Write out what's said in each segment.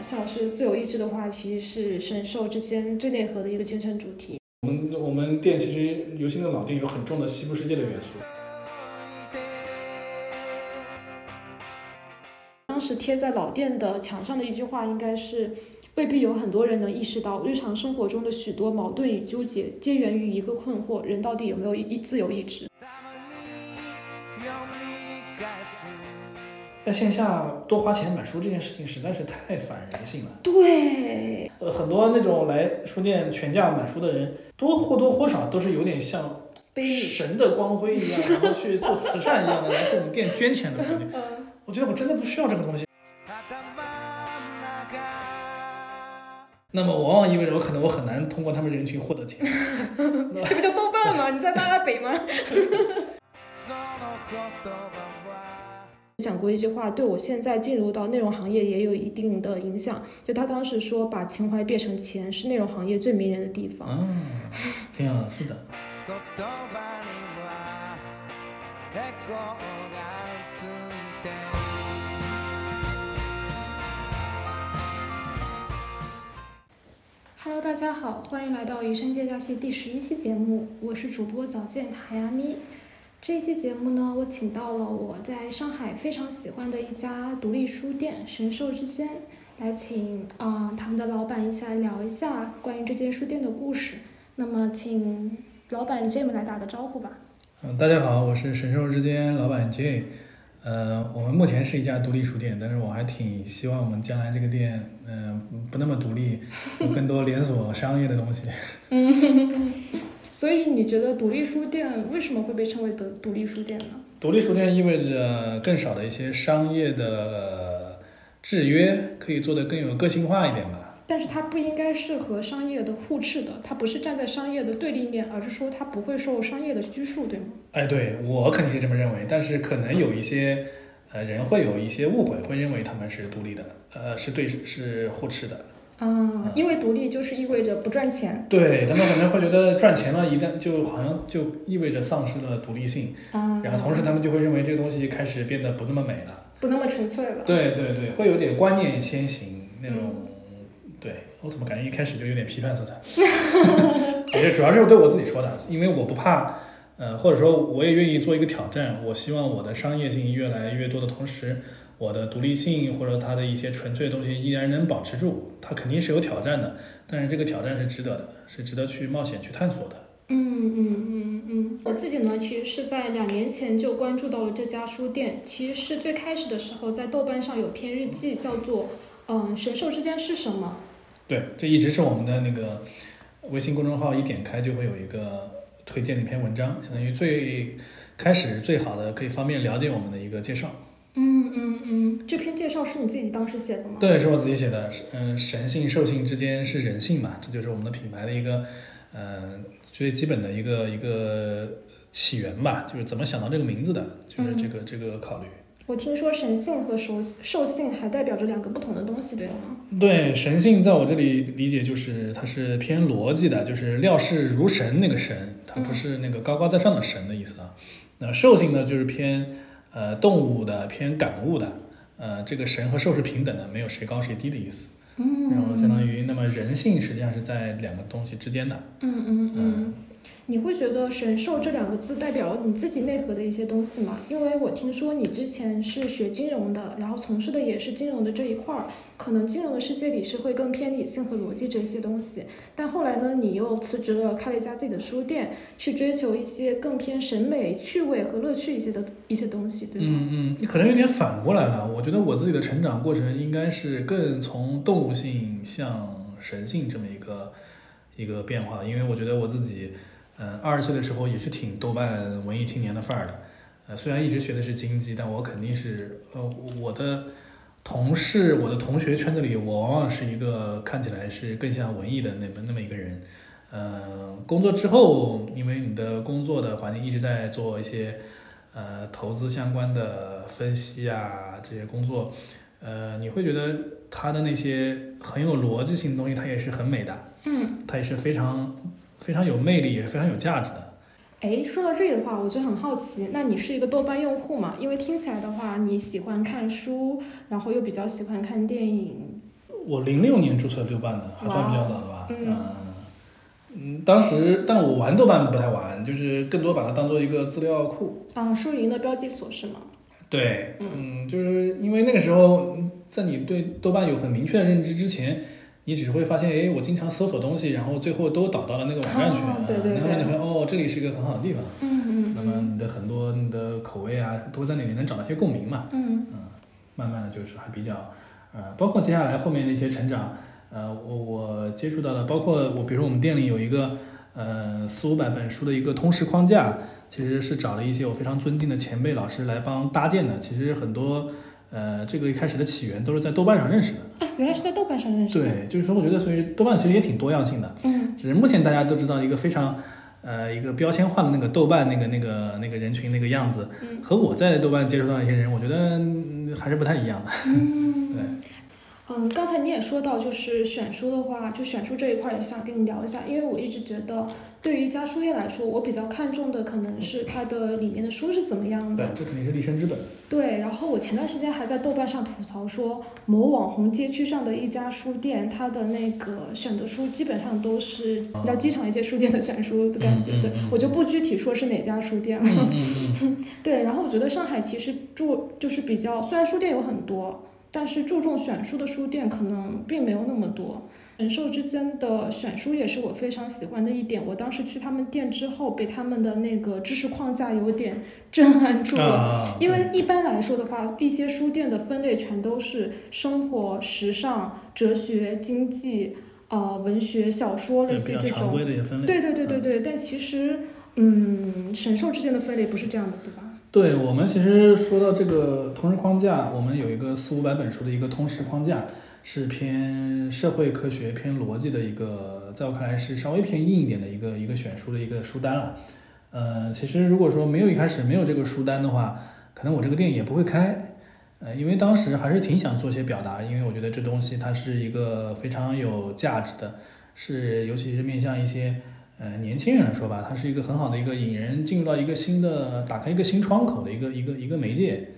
邵老师自由意志的话，其实是神兽之间最内核的一个精神主题。我们我们店其实尤其那老店有很重的西部世界的元素。当时贴在老店的墙上的一句话，应该是未必有很多人能意识到，日常生活中的许多矛盾与纠结，皆源于一个困惑：人到底有没有一自由意志？在线下多花钱买书这件事情实在是太反人性了。对，呃，很多那种来书店全价买书的人，多或多或少都是有点像神的光辉一样，然后去做慈善一样的来给我们店捐钱的感觉。我觉得我真的不需要这个东西。那么往往意味着我可能我很难通过他们人群获得钱。这不叫豆瓣吗？你在拉拉北吗？讲过一句话，对我现在进入到内容行业也有一定的影响。就他当时说，把情怀变成钱是内容行业最迷人的地方。嗯，挺好，是的。Hello，大家好，欢迎来到《余生借假期》第十一期节目，我是主播早见塔亚咪。这一期节目呢，我请到了我在上海非常喜欢的一家独立书店神兽之间，来请啊他们的老板一起来聊一下关于这间书店的故事。那么，请老板 Jim 来打个招呼吧。嗯，大家好，我是神兽之间老板 Jim。呃，我们目前是一家独立书店，但是我还挺希望我们将来这个店，嗯，不那么独立，有更多连锁商业的东西。嗯。所以你觉得独立书店为什么会被称为独独立书店呢？独立书店意味着更少的一些商业的制约，可以做得更有个性化一点吧。但是它不应该是和商业的互斥的，它不是站在商业的对立面，而是说它不会受商业的拘束，对吗？哎，对我肯定是这么认为，但是可能有一些呃人会有一些误会，会认为他们是独立的，呃，是对是互斥的。啊，因为独立就是意味着不赚钱。对他们可能会觉得赚钱了，一旦就好像就意味着丧失了独立性。啊。然后同时他们就会认为这个东西开始变得不那么美了，不那么纯粹了。对对对，会有点观念先行那种。对我怎么感觉一开始就有点批判色彩？也是主要是对我自己说的，因为我不怕，呃，或者说我也愿意做一个挑战。我希望我的商业性越来越多的同时。我的独立性或者它的一些纯粹的东西依然能保持住，它肯定是有挑战的，但是这个挑战是值得的，是值得去冒险去探索的。嗯嗯嗯嗯，我自己呢，其实是在两年前就关注到了这家书店，其实是最开始的时候在豆瓣上有篇日记，叫做嗯神兽之间是什么？对，这一直是我们的那个微信公众号一点开就会有一个推荐的一篇文章，相当于最开始最好的可以方便了解我们的一个介绍。嗯嗯嗯，这篇介绍是你自己当时写的吗？对，是我自己写的。嗯，神性兽性之间是人性嘛？这就是我们的品牌的一个，嗯，最基本的一个一个起源吧。就是怎么想到这个名字的，就是这个这个考虑。我听说神性和兽兽性还代表着两个不同的东西，对吗？对，神性在我这里理解就是它是偏逻辑的，就是料事如神那个神，它不是那个高高在上的神的意思啊。那兽性呢，就是偏。呃，动物的偏感悟的，呃，这个神和兽是平等的，没有谁高谁低的意思。嗯，然后相当于，那么人性实际上是在两个东西之间的。嗯嗯嗯。你会觉得“神兽”这两个字代表你自己内核的一些东西吗？因为我听说你之前是学金融的，然后从事的也是金融的这一块儿，可能金融的世界里是会更偏理性和逻辑这些东西。但后来呢，你又辞职了，开了一家自己的书店，去追求一些更偏审美、趣味和乐趣一些的一些东西，对吗？嗯嗯，你可能有点反过来了。我觉得我自己的成长过程应该是更从动物性向神性这么一个一个变化，因为我觉得我自己。嗯，二十岁的时候也是挺豆瓣文艺青年的范儿的，呃，虽然一直学的是经济，但我肯定是，呃，我的同事、我的同学圈子里，我往往是一个看起来是更像文艺的那么那么一个人。呃，工作之后，因为你的工作的环境一直在做一些呃投资相关的分析啊这些工作，呃，你会觉得他的那些很有逻辑性的东西，它也是很美的，嗯，它也是非常。非常有魅力，也是非常有价值的。哎，说到这里的话，我就很好奇，那你是一个豆瓣用户嘛？因为听起来的话，你喜欢看书，然后又比较喜欢看电影。我零六年注册豆瓣的，还算比较早的吧。嗯嗯嗯，当时，但我玩豆瓣不太玩，就是更多把它当做一个资料库。啊，输赢的标记所是吗？对，嗯，就是因为那个时候，在你对豆瓣有很明确的认知之前，你只会发现，哎，我经常搜索东西，然后最后都导到了那个网站去，哦对对然后你对会哦，这里是一个很好的地方。嗯嗯那么你的很多你的口味啊，都在那里能找到一些共鸣嘛。嗯慢慢的就是还比较，呃，包括接下来后面的一些成长，呃，我我接触到的，包括我比如说我们店里有一个呃四五百本书的一个通识框架，其实是找了一些我非常尊敬的前辈老师来帮搭建的。其实很多呃这个一开始的起源都是在豆瓣上认识的。啊，原来是在豆瓣上认识的。对，就是说我觉得所以豆瓣其实也挺多样性的，嗯只是目前大家都知道一个非常。呃，一个标签化的那个豆瓣那个那个那个人群那个样子，嗯和我在豆瓣接触到一些人，我觉得嗯还是不太一样的。嗯。对。嗯，刚才你也说到，就是选书的话，就选书这一块也想跟你聊一下，因为我一直觉得，对于一家书店来说，我比较看重的可能是它的里面的书是怎么样的。，对这肯定是立身之本。对，然后我前段时间还在豆瓣上吐槽说，某网红街区上的一家书店，它的那个选的书基本上都是比较机场一些书店的选书的感觉。对嗯嗯嗯我就不具体说是哪家书店了。对，然后我觉得上海其实注就是比较，虽然书店有很多，但是注重选书的书店可能并没有那么多。神兽之间的选书也是我非常喜欢的一点。我当时去他们店之后，被他们的那个知识框架有点 震撼住了。啊，因为一般来说的话，一些书店的分类全都是生活、时尚、哲学、经济、呃文学、小说类似于这种。对对对对对，但其实，嗯，神兽之间的分类不是这样的，对吧？对我们其实说到这个通识框架，我们有一个四五百本书的一个通识框架，是偏社会科学、偏逻辑的一个，在我看来是稍微偏硬一点的一个一个选书的一个书单了。呃，其实如果说没有一开始没有这个书单的话，可能我这个店也不会开。呃，因为当时还是挺想做些表达，因为我觉得这东西它是一个非常有价值的，是尤其是面向一些呃年轻人来说吧，它是一个很好的一个引人进入到一个新的、打开一个新窗口的一个一个一个媒介。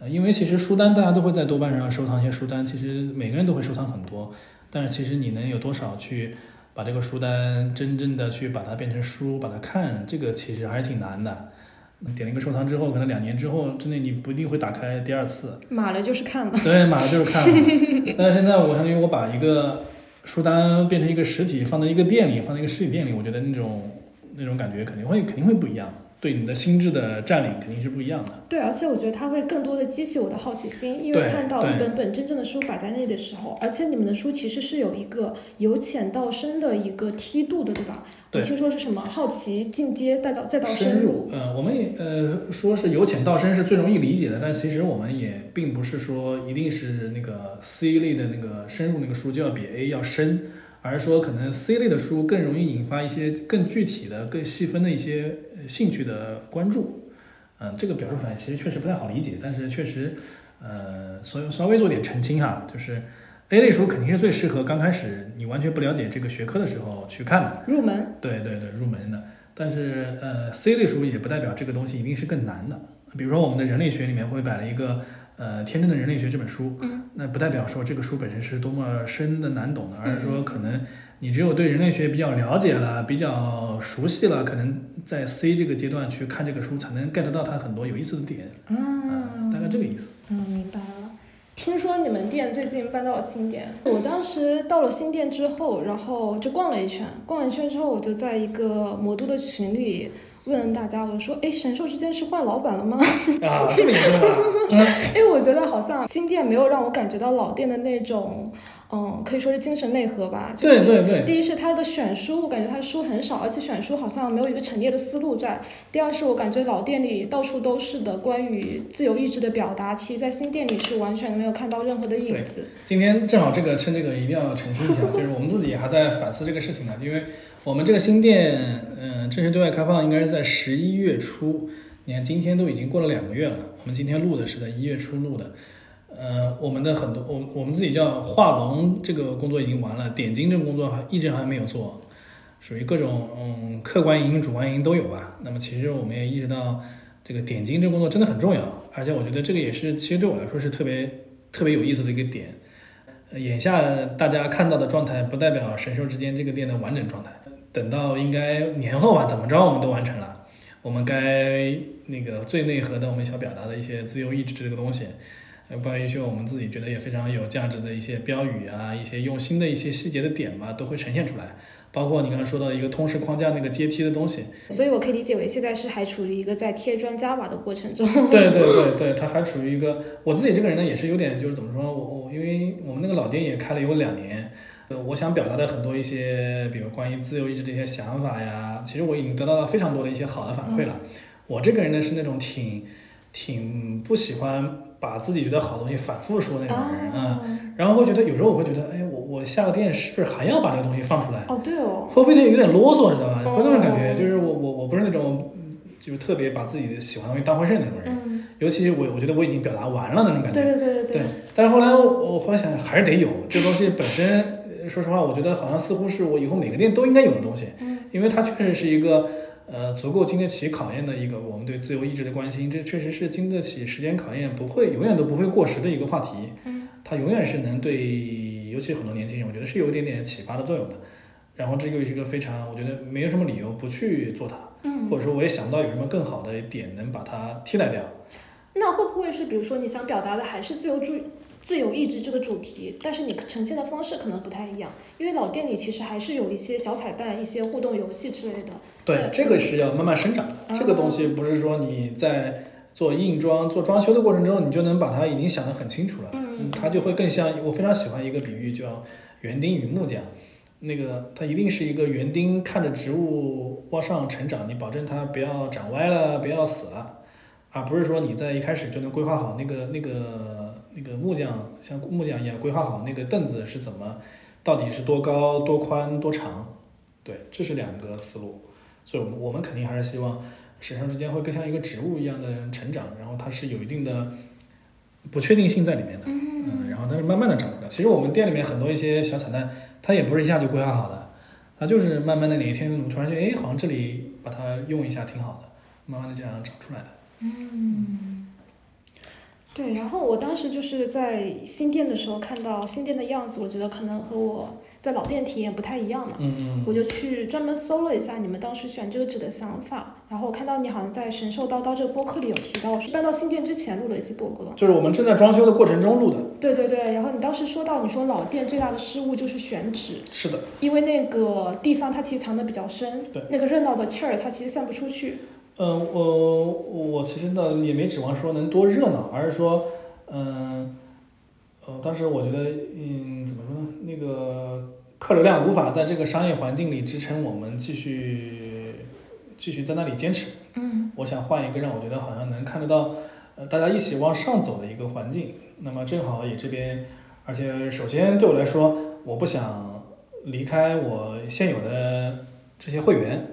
呃，因为其实书单大家都会在豆瓣上收藏一些书单，其实每个人都会收藏很多，但是其实你能有多少去把这个书单真正的去把它变成书，把它看，这个其实还是挺难的。点了一个收藏之后，可能两年之后之内你不一定会打开第二次。买了就是看了。对，买了就是看了。但是现在我相当于我把一个书单变成一个实体，放在一个店里，放在一个实体店里，我觉得那种那种感觉肯定会肯定会不一样，对你的心智的占领肯定是不一样的。对，而且我觉得它会更多的激起我的好奇心，因为看到一本本真正的书摆在那里的时候，而且你们的书其实是有一个由浅到深的一个梯度的，对吧？对我听说是什么好奇进阶，再到再到深入。呃，我们也呃说是由浅到深是最容易理解的，但其实我们也并不是说一定是那个 C 类的那个深入那个书就要比 A 要深，而是说可能 C 类的书更容易引发一些更具体的、更细分的一些呃兴趣的关注。嗯、这个表述出来其实确实不太好理解，但是确实，呃，所以稍微做点澄清哈，就是 A 类书肯定是最适合刚开始你完全不了解这个学科的时候去看的。入门，对对对，入门的。但是呃，C 类书也不代表这个东西一定是更难的。比如说我们的人类学里面会摆了一个呃《天真的人类学》这本书，嗯，那不代表说这个书本身是多么深的难懂的，而是说嗯可能你只有对人类学比较了解了、比较熟悉了，可能在 C 这个阶段去看这个书，才能 get 到它很多有意思的点。啊，大概这个意思。嗯，明白了。听说你们店最近搬到了新店，我当时到了新店之后，然后就逛了一圈，逛了一圈之后，我就在一个魔都的群里问大家，我说：“哎，神兽之间是换老板了吗？”啊，这么严重吗？因 为我觉得好像新店没有让我感觉到老店的那种，嗯，可以说是精神内核吧。就是、对对对，第一是它的选书，我感觉它书很少，而且选书好像没有一个陈列的思路在。第二是我感觉老店里到处都是的关于自由意志的表达，其实在新店里是完全没有看到任何的影子。今天正好这个趁这个一定要澄清一下，就是我们自己还在反思这个事情呢，因为我们这个新店，嗯、正式对外开放应该是在十一月初。你看今天都已经过了两个月了，我们今天录的是在一月初录的。呃，我们的很多我我们自己叫画龙这个工作已经完了，点睛这个工作还一直还没有做。属于各种嗯客观因、主观因都有吧。那么其实我们也意识到，这个点睛这工作真的很重要，而且我觉得这个也是其实对我来说是特别特别有意思的一个点。眼下大家看到的状态，不代表神兽之间这个店的完整状态。等到应该年后吧，怎么着我们都完成了，我们该那个最内核的我们想表达的一些自由意志这个东西，呃，关于一些我们自己觉得也非常有价值的一些标语啊，一些用心的一些细节的点吧，都会呈现出来。包括你刚刚说到一个通识框架那个阶梯的东西，所以我可以理解为现在是还处于一个在贴砖加瓦的过程中。对对对对，它还处于一个我自己这个人呢，也是有点就是怎么说，我我因为我们那个老店也开了有两年，呃，我想表达的很多一些，比如关于自由意志的一些想法呀，其实我已经得到了非常多的一些好的反馈了。我这个人呢是那种挺挺不喜欢把自己觉得好的东西反复说那种人啊、嗯，然后会觉得有时候我会觉得，哎，我我下个店是不是还要把这个东西放出来？哦，对哦，会不会有点啰嗦，你知道吧？哦会那种感觉，就是我我我不是那种就是特别把自己的喜欢的东西当回事的那种人，嗯，尤其我我觉得我已经表达完了那种感觉。对对对对对，但是后来我我后来想还是得有这个东西本身，呃说实话，我觉得好像似乎是我以后每个店都应该有的东西，嗯因为它确实是一个呃足够经得起考验的一个我们对自由意志的关心，这确实是经得起时间考验，不会永远都不会过时的一个话题。嗯，它永远是能对，尤其很多年轻人，我觉得是有一点点启发的作用的。然后这个是一个非常，我觉得没有什么理由不去做它，嗯，或者说我也想不到有什么更好的点能把它替代掉。那会不会是比如说你想表达的还是自由主自由意志这个主题，但是你呈现的方式可能不太一样？因为老店里其实还是有一些小彩蛋、一些互动游戏之类的。对对，这个是要慢慢生长的。这个东西不是说你在做硬装、做装修的过程中，你就能把它已经想得很清楚了。嗯它就会更像我非常喜欢一个比喻，叫园丁与木匠。那个它一定是一个园丁看着植物往上成长，你保证它不要长歪了，不要死了，而不是说你在一开始就能规划好那个那个那个木匠像木匠一样规划好那个凳子是怎么，到底是多高、多宽、多长，对，这是两个思路。所以我们我们肯定还是希望神圣之间会更像一个植物一样的成长，然后它是有一定的不确定性在里面的，嗯，然后它是慢慢的长出来。其实我们店里面很多一些小彩蛋，它也不是一下就规划好的，它就是慢慢的哪一天我们突然觉得，哎，好像这里把它用一下挺好的，慢慢的这样长出来的。嗯，对。然后我当时就是在新店的时候看到新店的样子，我觉得可能和我在老店体验不太一样嘛。嗯嗯我就去专门搜了一下你们当时选这个纸的想法，然后我看到你好像在《神兽叨叨》这个播客里有提到，是搬到新店之前录了一期播客。就是我们正在装修的过程中录的。对对对，然后你当时说到，你说老店最大的失误就是选址，是的，因为那个地方它其实藏的比较深，对，那个热闹的气儿它其实散不出去。嗯，我我其实呢也没指望说能多热闹，而是说，嗯，呃，当时我觉得，嗯，怎么说呢？那个客流量无法在这个商业环境里支撑我们继续继续在那里坚持。嗯我想换一个让我觉得好像能看得到，呃，大家一起往上走的一个环境。那么正好也这边，而且首先对我来说，我不想离开我现有的这些会员，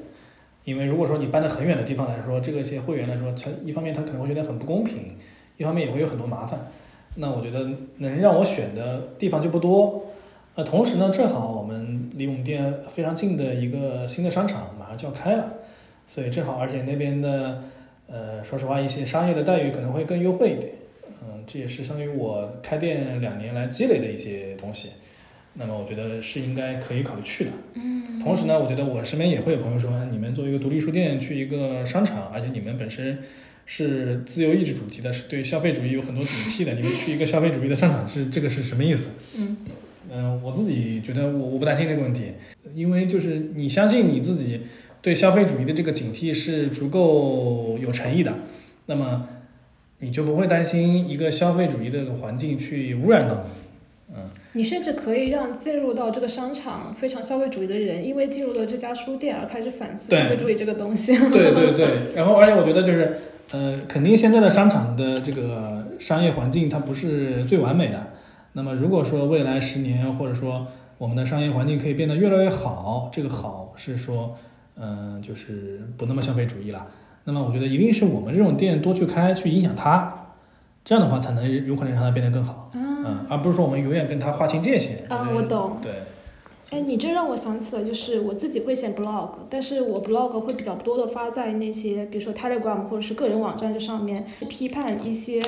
因为如果说你搬到很远的地方来说，这个一些会员来说，他一方面他可能会觉得很不公平，一方面也会有很多麻烦。那我觉得能让我选的地方就不多。呃，同时呢，正好我们离我们店非常近的一个新的商场马上就要开了，所以正好，而且那边的呃，说实话，一些商业的待遇可能会更优惠一点。嗯，这也是相当于我开店两年来积累的一些东西。那么我觉得是应该可以考虑去的。嗯同时呢，我觉得我身边也会有朋友说，你们作为一个独立书店去一个商场，而且你们本身是自由意志主题的，是对消费主义有很多警惕的，你们去一个消费主义的商场是这个是什么意思？嗯嗯，我自己觉得我我不担心这个问题，因为就是你相信你自己对消费主义的这个警惕是足够有诚意的，那么你就不会担心一个消费主义的环境去污染到你。嗯，你甚至可以让进入到这个商场非常消费主义的人，因为进入了这家书店而开始反思对消费主义这个东西。对对对，然后而且我觉得就是，呃，肯定现在的商场的这个商业环境它不是最完美的。那么如果说未来十年或者说我们的商业环境可以变得越来越好，这个好是说，嗯、就是不那么消费主义了。那么我觉得一定是我们这种店多去开，去影响它，这样的话才能有可能让它变得更好。啊嗯，而不是说我们永远跟他划清界限。啊，觉得我懂。对，哎，你这让我想起了，就是我自己会写 blog，但是我 blog 会比较多的发在那些，比如说 Telegram 或者是个人网站这上面，批判一些，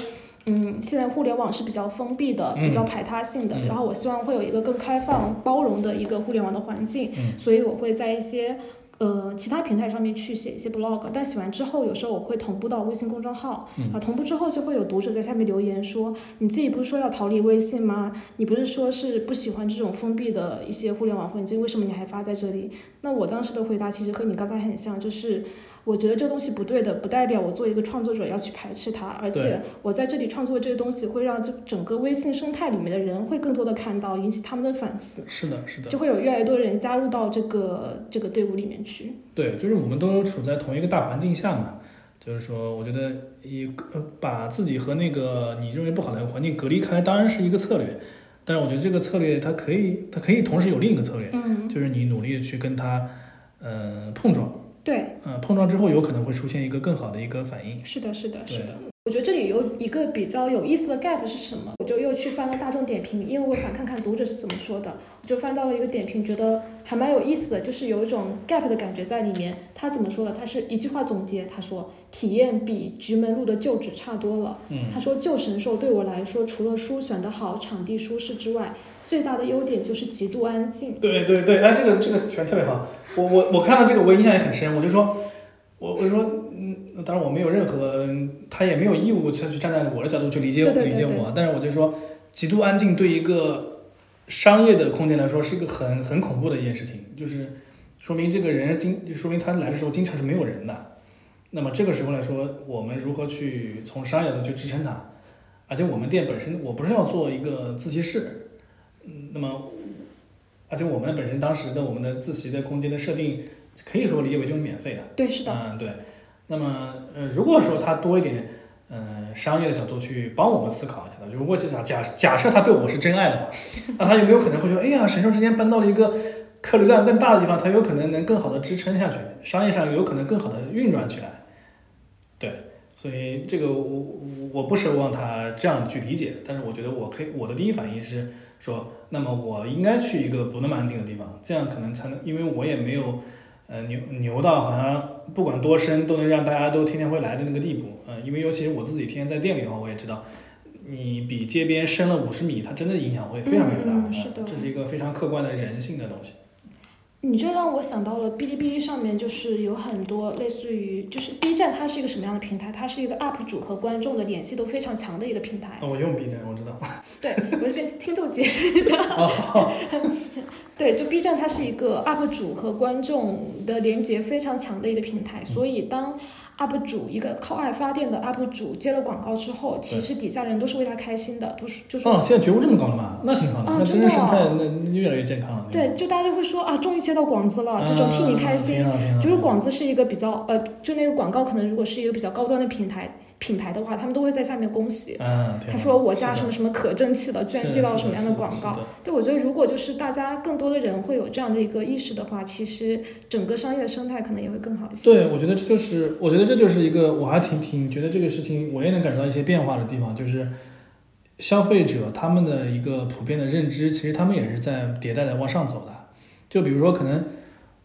嗯，现在互联网是比较封闭的，比较排他性的，嗯然后我希望会有一个更开放、包容的一个互联网的环境，嗯所以我会在一些。呃，其他平台上面去写一些 blog，但写完之后，有时候我会同步到微信公众号，嗯啊，同步之后就会有读者在下面留言说，你自己不是说要逃离微信吗？你不是说是不喜欢这种封闭的一些互联网环境，为什么你还发在这里？那我当时的回答其实和你刚才很像，就是我觉得这东西不对的，不代表我作为一个创作者要去排斥它，而且我在这里创作这个东西会让这整个微信生态里面的人会更多的看到，引起他们的反思，是的，是的，就会有越来越多人加入到这个这个队伍里面去。对，就是我们都处在同一个大环境下嘛。就是说，我觉得一个呃把自己和那个你认为不好的环境隔离开，当然是一个策略。但是我觉得这个策略它可以，它可以同时有另一个策略，嗯，就是你努力的去跟它，呃，碰撞，对，嗯，碰撞之后有可能会出现一个更好的一个反应。是的，是的，是的。我觉得这里有一个比较有意思的 gap 是什么？我就又去翻了大众点评，因为我想看看读者是怎么说的。我就翻到了一个点评，觉得还蛮有意思的，就是有一种 gap 的感觉在里面。他怎么说的？他是一句话总结，他说体验比菊门路的旧址差多了。嗯他说旧神兽对我来说，除了书选得好、场地舒适之外，最大的优点就是极度安静。对对对，哎，这个这个选特别好。我我我看到这个，我印象也很深。我就说，我我说，嗯，当然我没有任何，他也没有义务去去站在我的角度去理解对对对对理解我。但是我就说，极度安静对一个商业的空间来说是一个很很恐怖的一件事情，就是说明这个人经，说明他来的时候经常是没有人的。那么这个时候来说，我们如何去从商业的去支撑它？而且我们店本身，我不是要做一个自习室，嗯，那么而且我们本身当时的我们的自习的空间的设定，可以说理解为就是免费的。对，是的，嗯，对。那么呃，如果说他多一点嗯、呃商业的角度去帮我们思考一下的，如果假假假设他对我是真爱的话，那他有没有可能会说，哎呀，神兽之间搬到了一个客流量更大的地方，它有可能能更好的支撑下去，商业上有可能更好的运转起来。对，所以这个我我我不奢望他这样去理解，但是我觉得我可以，我的第一反应是说，那么我应该去一个不那么安静的地方，这样可能才能，因为我也没有呃牛牛到好像不管多深都能让大家都天天会来的那个地步，呃，因为尤其是我自己天天在店里的话，我也知道。你比街边深了五十米，它真的影响会非常非常大，嗯嗯是的呃这是一个非常客观的人性的东西。你这让我想到了哔哩哔哩上面就是有很多类似于，就是 B 站它是一个什么样的平台？它是一个 UP 主和观众的联系都非常强的一个平台。哦我用 B 站，我知道。对，我是跟听众解释一下。对，就 B 站它是一个 UP 主和观众的连接非常强的一个平台，所以当 UP 主一个靠爱发电的 UP 主接了广告之后，其实底下人都是为他开心的，都是就说哦，现在觉悟这么高了吗？那挺好的，啊那真的真的生态哦那那越来越健康了。对，就大家就会说啊，终于接到广子了，这种替你开心。就是广子是一个比较呃，就那个广告可能如果是一个比较高端的平台品牌的话，他们都会在下面恭喜。嗯，他说我家什么什么可争气了，居然接到什么样的广告？对，我觉得如果就是大家更多的人会有这样的一个意识的话，其实整个商业生态可能也会更好一些。对，我觉得这就是，我觉得这就是一个，我还挺挺觉得这个事情，我也能感受到一些变化的地方，就是消费者他们的一个普遍的认知，其实他们也是在迭代的往上走的。就比如说，可能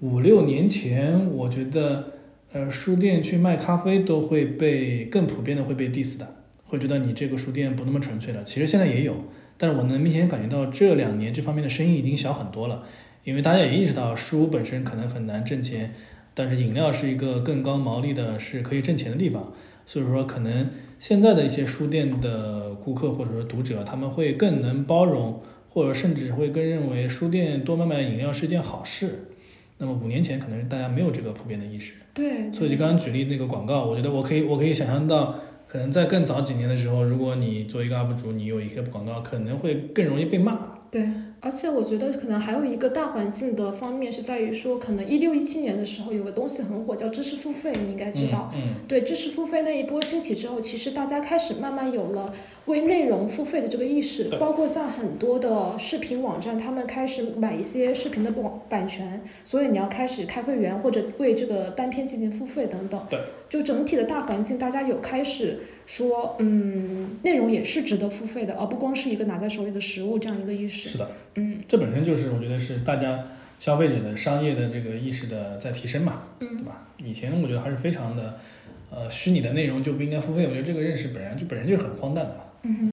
五六年前，我觉得呃，书店去卖咖啡都会被更普遍的会被 diss 的，会觉得你这个书店不那么纯粹了。其实现在也有，但是我能明显感觉到这两年这方面的生意已经小很多了，因为大家也意识到书本身可能很难挣钱。但是饮料是一个更高毛利的，是可以挣钱的地方，所以说可能现在的一些书店的顾客或者说读者，他们会更能包容，或者甚至会更认为书店多卖卖饮料是件好事。那么五年前可能大家没有这个普遍的意识，对，所以就刚刚举例那个广告，我觉得我可以我可以想象到，可能在更早几年的时候，如果你做一个 UP 主，你有一些广告，可能会更容易被骂。对，而且我觉得可能还有一个大环境的方面是在于说，可能一六一七年的时候有个东西很火，叫知识付费，你应该知道。嗯，嗯对知识付费那一波兴起之后，其实大家开始慢慢有了为内容付费的这个意识，包括像很多的视频网站，他们开始买一些视频的版版权，所以你要开始开会员或者为这个单片进行付费等等。对，就整体的大环境，大家有开始说，嗯，内容也是值得付费的，而不光是一个拿在手里的实物这样一个意识。是的，嗯这本身就是我觉得是大家消费者的商业的这个意识的在提升嘛，对嗯吧？以前我觉得还是非常的，呃，虚拟的内容就不应该付费，我觉得这个认识本来就本身就是很荒诞的嘛。嗯。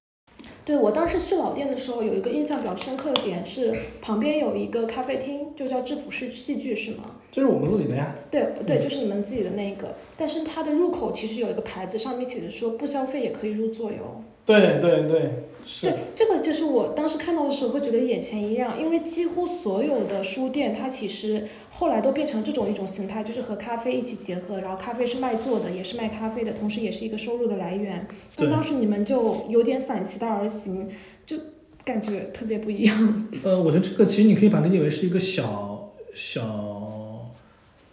对我当时去老店的时候，有一个印象比较深刻的点是，旁边有一个咖啡厅，就叫质朴式戏剧，是吗？就是我们自己的呀，对对，就是你们自己的那个，但是它的入口其实有一个牌子，上面写着说不消费也可以入座哟。对对对，对，这个就是我当时看到的时候会觉得眼前一亮，因为几乎所有的书店，它其实后来都变成这种一种形态，就是和咖啡一起结合，然后咖啡是卖座的，也是卖咖啡的，同时也是一个收入的来源。但当时你们就有点反其道而行，就感觉特别不一样。呃，我觉得这个其实你可以把它理解为是一个小小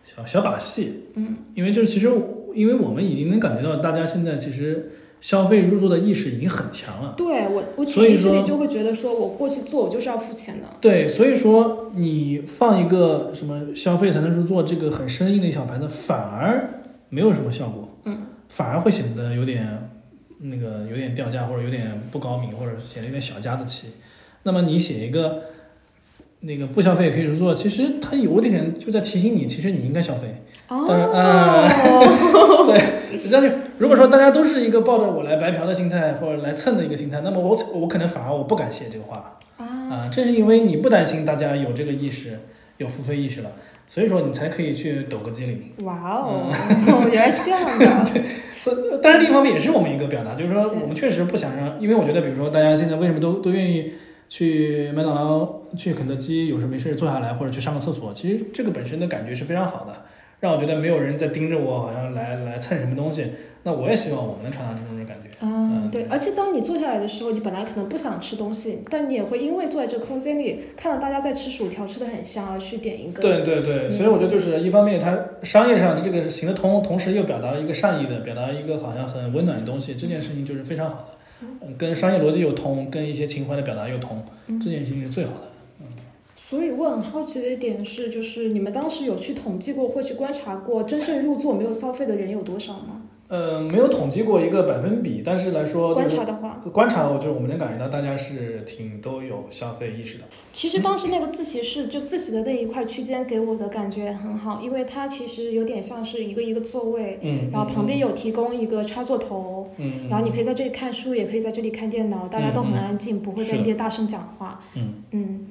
小小把戏，嗯，因为就是其实因为我们已经能感觉到大家现在其实消费入座的意识已经很强了。对我，我潜意识里就会觉得说，我过去做，我就是要付钱的。对，所以说你放一个什么消费才能入座这个很生硬的一小牌子，反而没有什么效果，嗯，反而会显得有点那个有点掉价或者有点不高明，或者显得有点小家子气。那么你写一个那个不消费也可以入座，其实它有点就在提醒你，其实你应该消费。哦，当然啊对，实际上就如果说大家都是一个抱着我来白嫖的心态或者来蹭的一个心态，那么我我可能反而我不敢写这个话。啊，啊，正是因为你不担心大家有这个意识，有付费意识了，所以说你才可以去抖个机灵。哇哦，原来是这样的。所以，但是另一方面也是我们一个表达，就是说我们确实不想让，因为我觉得，比如说大家现在为什么都都愿意去麦当劳、去肯德基，有事没事坐下来或者去上个厕所，其实这个本身的感觉是非常好的，让我觉得没有人在盯着我，好像来来蹭什么东西。那我也希望我们能传达这种感觉。嗯，对，而且当你坐下来的时候，你本来可能不想吃东西，但你也会因为坐在这个空间里，看到大家在吃薯条，吃的很香，而去点一个。对对对，嗯所以我觉得就是一方面，它商业上这个是行得通，同时又表达了一个善意的，表达一个好像很温暖的东西，这件事情就是非常好的，嗯，跟商业逻辑又通，跟一些情怀的表达又通，嗯这件事情是最好的。所以我很好奇的一点是，就是你们当时有去统计过或去观察过，真正入座没有消费的人有多少吗？呃，没有统计过一个百分比，但是来说观就是察的话，观察，我觉得我们能感觉到大家是挺都有消费意识的。其实当时那个自习室就自习的那一块区间给我的感觉很好，因为它其实有点像是一个一个座位，嗯，然后旁边有提供一个插座头，嗯，嗯，然后你可以在这里看书，也可以在这里看电脑，大家都很安静，不会在那边大声讲话。嗯，嗯，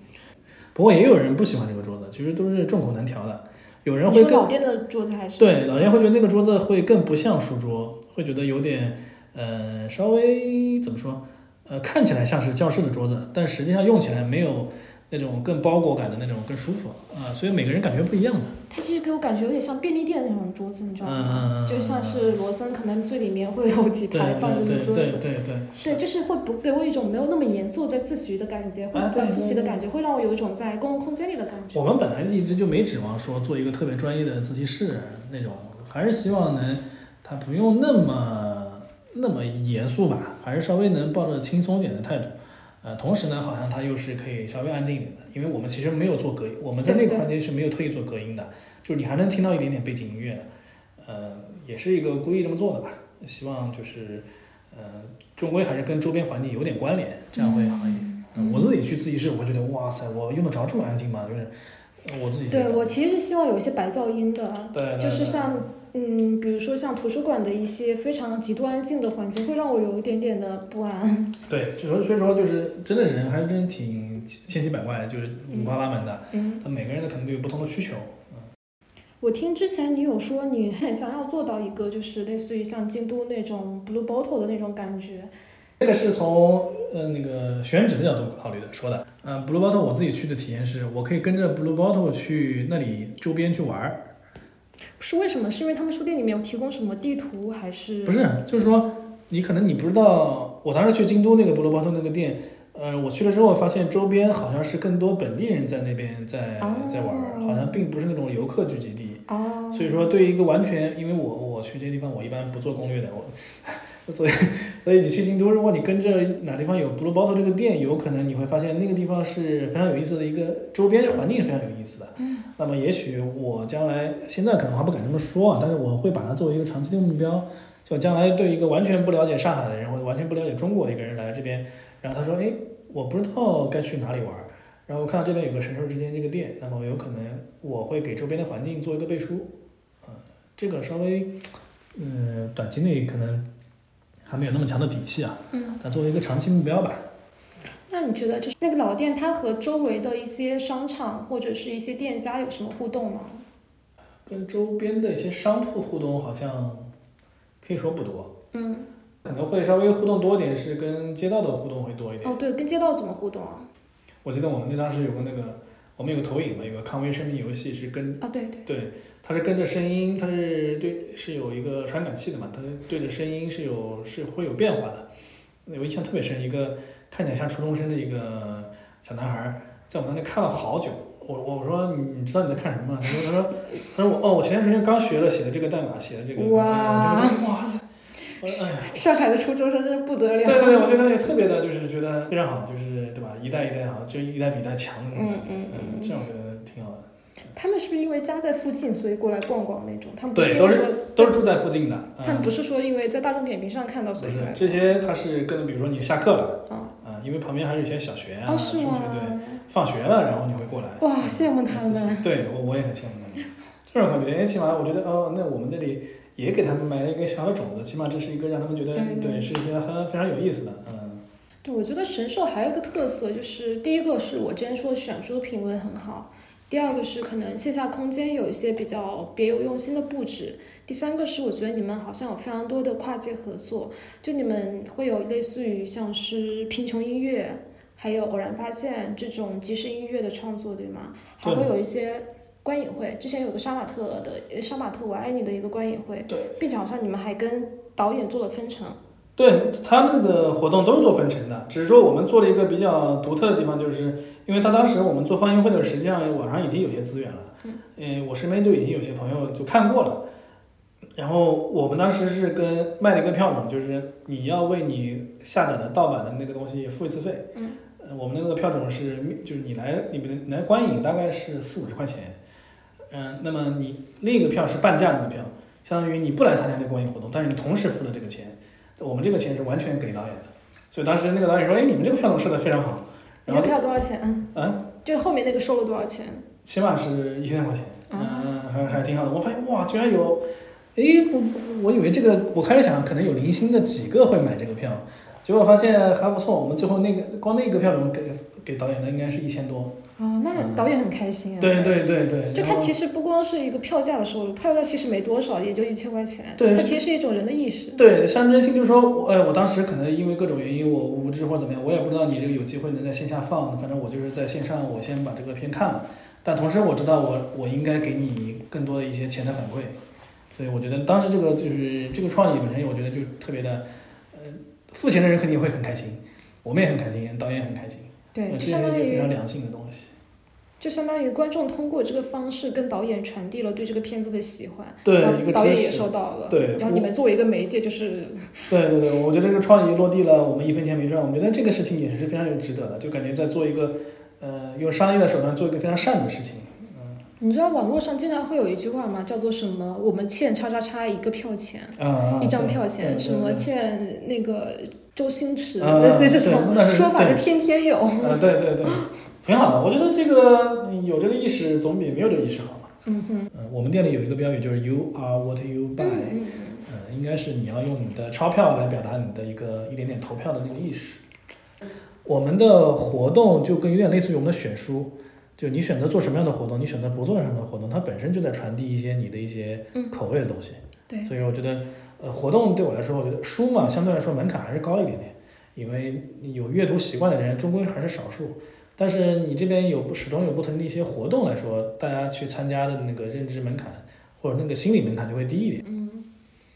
不过也有人不喜欢这个桌子，其实都是众口难调的。有人会更说老店的桌子还是？对，老店会觉得那个桌子会更不像书桌，会觉得有点呃稍微怎么说，呃看起来像是教室的桌子，但实际上用起来没有那种更包裹感的那种更舒服啊、所以每个人感觉不一样的。它其实给我感觉有点像便利店那种桌子，你知道吗？就像是罗森可能最里面会有几对排放着的桌子。对对对，对，就是会不给我一种没有那么严肃在自习的感觉，或者啊对自习的感觉，会让我有一种在公共空间里的感觉。我们本来一直就没指望说做一个特别专业的自习室那种，还是希望能它不用那么那么严肃吧，还是稍微能抱着轻松一点的态度。呃，同时呢，好像它又是可以稍微安静一点的，因为我们其实没有做隔音，我们在那个环节是没有特意做隔音的，就是你还能听到一点点背景音乐的。呃，也是一个故意这么做的吧，希望就是呃，终归还是跟周边环境有点关联，这样会好一点。嗯，我自己去自习室，我觉得哇塞，我用得着这么安静吗？就是呃我自己对我其实是希望有一些白噪音的，对对对就是像嗯，比如说像图书馆的一些非常极度安静的环境，会让我有一点点的不安。对，就说所以说就是真的人还是真挺千奇百怪，就是五花八门的，嗯，他每个人的可能都有不同的需求。嗯我听之前你有说你很想要做到一个就是类似于像京都那种 Blue Bottle 的那种感觉。这个是从呃那个选址的角度考虑的，说的。嗯、b l u e Bottle 我自己去的体验是，我可以跟着 Blue Bottle 去那里周边去玩儿，是为什么？是因为他们书店里面有提供什么地图，还是不是，就是说你可能你不知道，我当时去京都那个波罗巴托那个店，呃，我去了之后发现周边好像是更多本地人在那边在哦在玩，好像并不是那种游客聚集地。哦，所以说，对于一个完全，因为我我去这些地方，我一般不做攻略的，我 所以所以你去京都，如果你跟着哪地方有 Blue Bottle 这个店，有可能你会发现那个地方是非常有意思的一个周边环境是非常有意思的。嗯那么也许我将来现在可能还不敢这么说啊，但是我会把它作为一个长期的目标。就将来对一个完全不了解上海的人，或者完全不了解中国的一个人来这边，然后他说，哎，我不知道该去哪里玩儿，然后我看到这边有个神兽之间这个店，那么有可能我会给周边的环境做一个背书，呃，这个稍微，嗯，短期内可能还没有那么强的底气啊，嗯，但作为一个长期目标吧。那你觉得就是那个老店，它和周围的一些商场或者是一些店家有什么互动吗？跟周边的一些商铺互动好像可以说不多，嗯，可能会稍微互动多点，是跟街道的互动会多一点。哦，对，跟街道怎么互动啊？我记得我们那当时有个那个，我们有个投影嘛，有个康威生命游戏是跟啊，对对，对，它是跟着声音，它是对是有一个传感器的嘛，它对着声音是有是会有变化的。我印象特别深，一个看起来像初中生的一个小男孩儿，在我们那里看了好久。我我说你你知道你在看什么吗？他说他说他说我哦我前段时间刚学了写的这个代码，写的这个哇这个哇塞。上海的初中生真是不得了。对对对，我觉得 也特别的，就是觉得非常好，就是对吧？一代一代好，就一代比一代强的那种感觉。嗯嗯嗯这样我觉得挺好的。他们是不是因为家在附近，所以过来逛逛那种？他们不对都是都是住在附近的。他们不是是说因为在大众点评上看到所以这些，他是跟比如说你下课了，啊啊，因为旁边还有一些小学啊、哦，中学，对，放学了然后你会过来。哇，羡慕他们。对我我也很羡慕他们，这种感觉，哎，起码我觉得哦，那我们这里也给他们埋了一个小小的种子，起码这是一个让他们觉得对。对对是一个很非常有意思的，嗯，对，我觉得神兽还有一个特色，就是第一个是我之前说选书品味很好，第二个是可能线下空间有一些比较别有用心的布置，第三个是我觉得你们好像有非常多的跨界合作，就你们会有类似于像是贫穷音乐，还有偶然发现这种即时音乐的创作，对吗？还会有一些观影会，之前有个杀马特的呃杀马特我爱你的一个观影会，对，并且好像你们还跟导演做了分成。对他那个活动都是做分成的，只是说我们做了一个比较独特的地方，就是因为他当时我们做放映会的时候，实际上网上已经有些资源了，嗯，我身边就已经有些朋友就看过了，然后我们当时是跟卖了一个票种，就是你要为你下载的盗版的那个东西付一次费，嗯，呃，我们的那个票种是就是你来你们来观影大概是四五十块钱，嗯、那么你另一个票是半价那个票，相当于你不来参加这个观影活动，但是你同时付了这个钱。我们这个钱是完全给导演的，所以当时那个导演说：“哎，你们这个票种设的非常好。”然后票多少钱？嗯，嗯，就后面那个收了多少钱？起码是一千块钱，啊嗯，还还挺好的。我发现哇，居然有，哎，我我以为这个，我开始想可能有零星的几个会买这个票，结果发现还不错。我们最后那个光那个票种给给导演的应该是一千多。啊，那导演很开心啊。对对对对，就然后它其实不光是一个票价的收入，票价其实没多少，也就一千块钱。对它其实是一种人的意识。对，象征性就是说，我哎，我当时可能因为各种原因，我无知或者怎么样，我也不知道你这个有机会能在线下放，反正我就是在线上，我先把这个片看了，但同时我知道我我应该给你更多的一些钱的反馈，所以我觉得当时这个就是这个创意本身，我觉得就特别的，呃，付钱的人肯定会很开心，我们也很开心，导演也很开心，对，呃就相当这是就非常良性的东西。就相当于观众通过这个方式跟导演传递了对这个片子的喜欢，对然后导演也收到了。对然后你们作为一个媒介，就是对对对，我觉得这个创意落地了，我们一分钱没赚，我觉得这个事情也是非常有值得的，就感觉在做一个，呃，用商业的手段做一个非常善的事情。嗯你知道网络上经常会有一句话吗？叫做什么？我们欠叉叉叉一个票钱，啊，一张票钱，什么欠那个周星驰，啊类似于这对种那说法就天天有。啊，对对对，挺好的。我觉得这个有这个意识总比没有这个意识好嘛。嗯哼，嗯，我们店里有一个标语就是 “You are what you 嗯 buy”，嗯嗯。嗯，应该是你要用你的钞票来表达你的一个一点点投票的那个意识。我们的活动就跟有点类似于我们的选书，就你选择做什么样的活动，你选择不做什么样的活动，它本身就在传递一些你的一些嗯口味的东西。对所以我觉得，呃，活动对我来说，我觉得书嘛，相对来说门槛还是高一点点，因为有阅读习惯的人终归还是少数。但是你这边有不始终有不同的一些活动来说，大家去参加的那个认知门槛或者那个心理门槛就会低一点。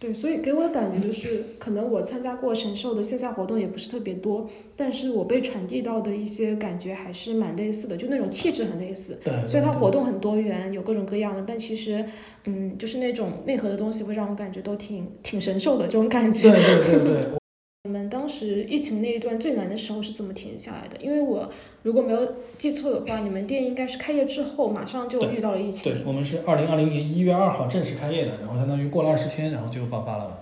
嗯，对，所以给我的感觉就是，可能我参加过神兽的线下活动也不是特别多，但是我被传递到的一些感觉还是蛮类似的，就那种气质很类似。对，所以它活动很多元，有各种各样的，但其实，嗯，就是那种内核的东西会让我感觉都挺挺神兽的这种感觉。对对对对，你们当时疫情那一段最难的时候是怎么停下来的？因为我如果没有记错的话，你们店应该是开业之后马上就遇到了疫情。对，我们是二零二零年一月二号正式开业的，然后相当于过了二十天，然后就爆发了嘛。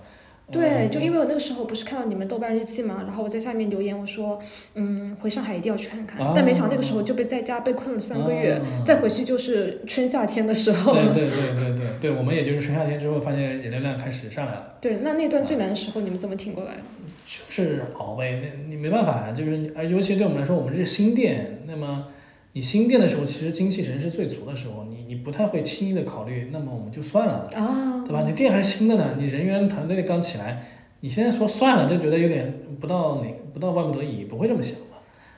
对，就因为我那个时候不是看到你们豆瓣日记嘛，然后我在下面留言我说，嗯，回上海一定要去看看，但没想到那个时候就被在家被困了三个月，再回去就是春夏天的时候。对对对对对对，我们也就是春夏天之后发现人流量开始上来了。对，那那段最难的时候你们怎么挺过来的？就是熬呗，那你没办法呀，就是而尤其对我们来说，我们是新店，那么。你新店的时候，其实精气神是最足的时候，你你不太会轻易的考虑，那么我们就算了，对吧？你店还是新的呢，你人员团队刚起来，你现在说算了，就觉得有点不到哪不到万不得已，不会这么想的。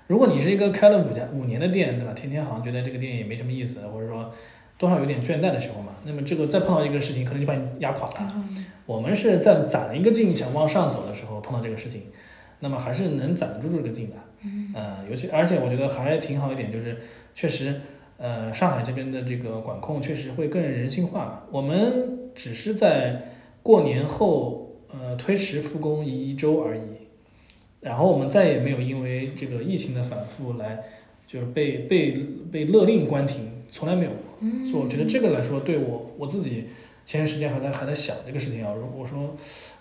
如果你是一个开了五家五年的店，对吧？天天好像觉得这个店也没什么意思，或者说多少有点倦怠的时候嘛，那么这个再碰到一个事情，可能就把你压垮了。我们是在攒了一个劲想往上走的时候碰到这个事情，那么还是能攒得住这个劲的。嗯，尤其而且我觉得还挺好一点，就是确实，呃，上海这边的这个管控确实会更人性化。我们只是在过年后，呃，推迟复工一周而已，然后我们再也没有因为这个疫情的反复来，就是被被被勒令关停，从来没有过。嗯，所以我觉得这个来说，对我我自己前段时间还在还在想这个事情啊，如果说，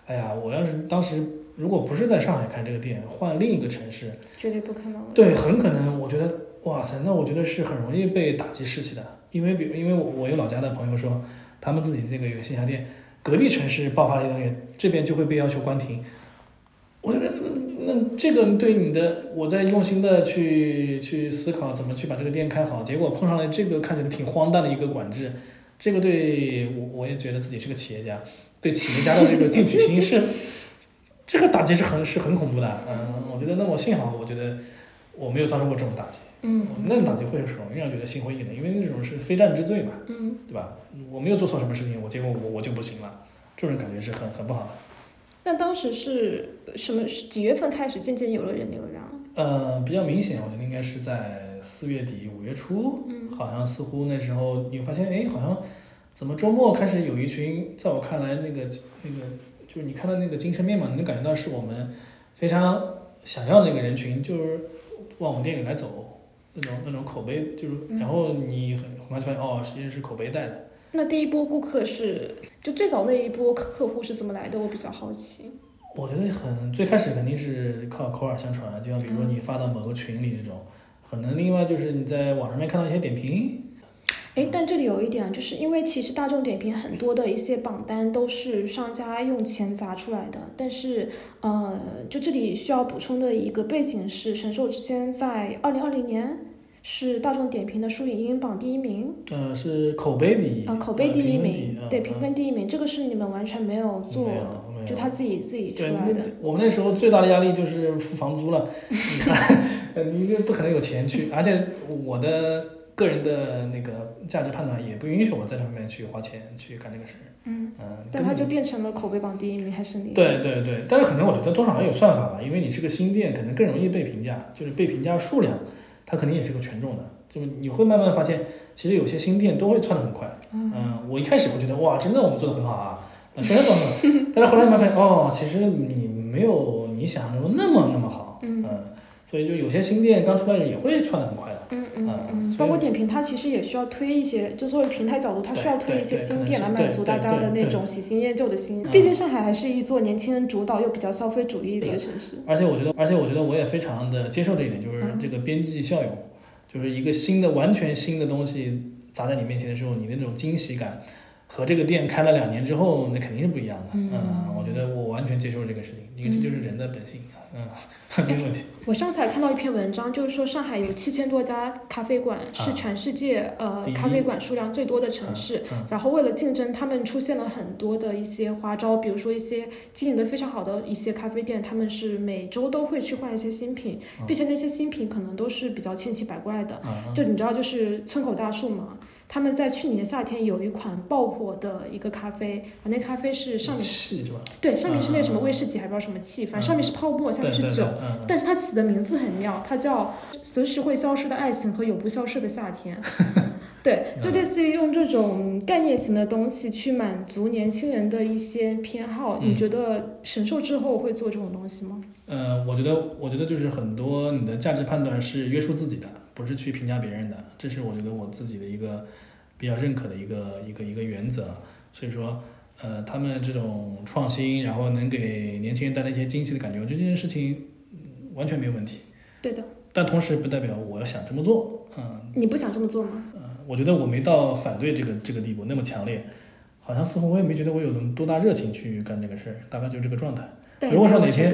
哎呀，我要是当时。如果不是在上海开这个店，换另一个城市，绝对不可能。对，很可能，我觉得，哇塞，那我觉得是很容易被打击士气的。因为，比如，因为我我有老家的朋友说，他们自己这个有线下店，隔壁城市爆发了一东西，这边就会被要求关停。我觉得，那那这个对你的，我在用心的去去思考怎么去把这个店开好，结果碰上了这个看起来挺荒诞的一个管制，这个对我我也觉得自己是个企业家，对企业家的这个进取心是。这个打击是很是很恐怖的，嗯，我觉得那我幸好，我觉得我没有遭受过这种打击，嗯，那种打击会是容易让人觉得心灰意冷，因为那种是非战之罪嘛，嗯，对吧？我没有做错什么事情，我结果我我就不行了，这种感觉是很很不好的。那当时是什么几月份开始渐渐有了人流量？呃，比较明显，我觉得应该是在四月底五月初，嗯，好像似乎那时候你发现，哎，好像怎么周末开始有一群，在我看来那个那个。就是你看到那个精神面貌，你能感觉到是我们非常想要那个人群，就是往我们店里来走，那种那种口碑，就是然后你很很快就发现哦，实际上是口碑带的。那第一波顾客是就最早那一波客客户是怎么来的？我比较好奇。我觉得很最开始肯定是靠口耳相传，就像比如说你发到某个群里这种，可能另外就是你在网上面看到一些点评。哎，但这里有一点，就是因为其实大众点评很多的一些榜单都是商家用钱砸出来的，但是呃，就这里需要补充的一个背景是，神兽之间在二零二零年是大众点评的书影音榜第一名，呃，是口碑第一，啊，口碑第一名，对，评分第一名，这个是你们完全没有做，就他自己自己出来的。我们那时候最大的压力就是付房租了，你看，你不可能有钱去，而且我的。个人的那个价值判断也不允许我在这上面去花钱去干这个事儿。嗯嗯，但他就变成了口碑榜第一名，还是你？对对对，但是可能我觉得多少还有算法吧，因为你是个新店，可能更容易被评价，就是被评价数量，它肯定也是个权重的。就你会慢慢发现，其实有些新店都会窜得很快。嗯，我一开始会觉得哇，真的我们做的很好啊，全是做很好。但是后来慢慢发现，哦，其实你没有你想象中那么那么好。嗯。所以就有些新店刚出来也会窜得很快的。嗯嗯嗯，包括点评，它其实也需要推一些，就作为平台角度，它需要推一些新店来满足大家的那种喜新厌旧的心。毕竟上海还是一座年轻人主导又比较消费主义的一个城市。而且我觉得，而且我觉得我也非常的接受这一点，就是这个边际效用，就是一个新的、完全新的东西砸在你面前的时候，你那种惊喜感。和这个店开了两年之后，那肯定是不一样的。嗯，我觉得我完全接受这个事情，因为这就是人的本性。嗯，没问题。我上次还看到一篇文章，就是说上海有七千多家咖啡馆，是全世界呃咖啡馆数量最多的城市。然后为了竞争，他们出现了很多的一些花招，比如说一些经营的非常好的一些咖啡店，他们是每周都会去换一些新品，并且那些新品可能都是比较千奇百怪的。就你知道，就是村口大树嘛。他们在去年夏天有一款爆火的一个咖啡，啊，那咖啡是上面气是吧？对，上面是那什么威士忌，还不知道什么气，反正上面是泡沫，下面是酒，但是它起的名字很妙，它叫随时会消失的爱情和永不消失的夏天。对，就类似于用这种概念型的东西去满足年轻人的一些偏好。你觉得神兽之后会做这种东西吗？呃，我觉得，我觉得就是很多你的价值判断是约束自己的。不是去评价别人的，这是我觉得我自己的一个比较认可的一个一个一个原则。所以说，呃，他们这种创新，然后能给年轻人带来一些惊喜的感觉，我觉得这件事情嗯完全没有问题。对的。但同时不代表我要想这么做，嗯。你不想这么做吗？嗯，我觉得我没到反对这个这个地步那么强烈，好像似乎我也没觉得我有那么多大热情去干这个事儿，大概就是这个状态。如果说哪天，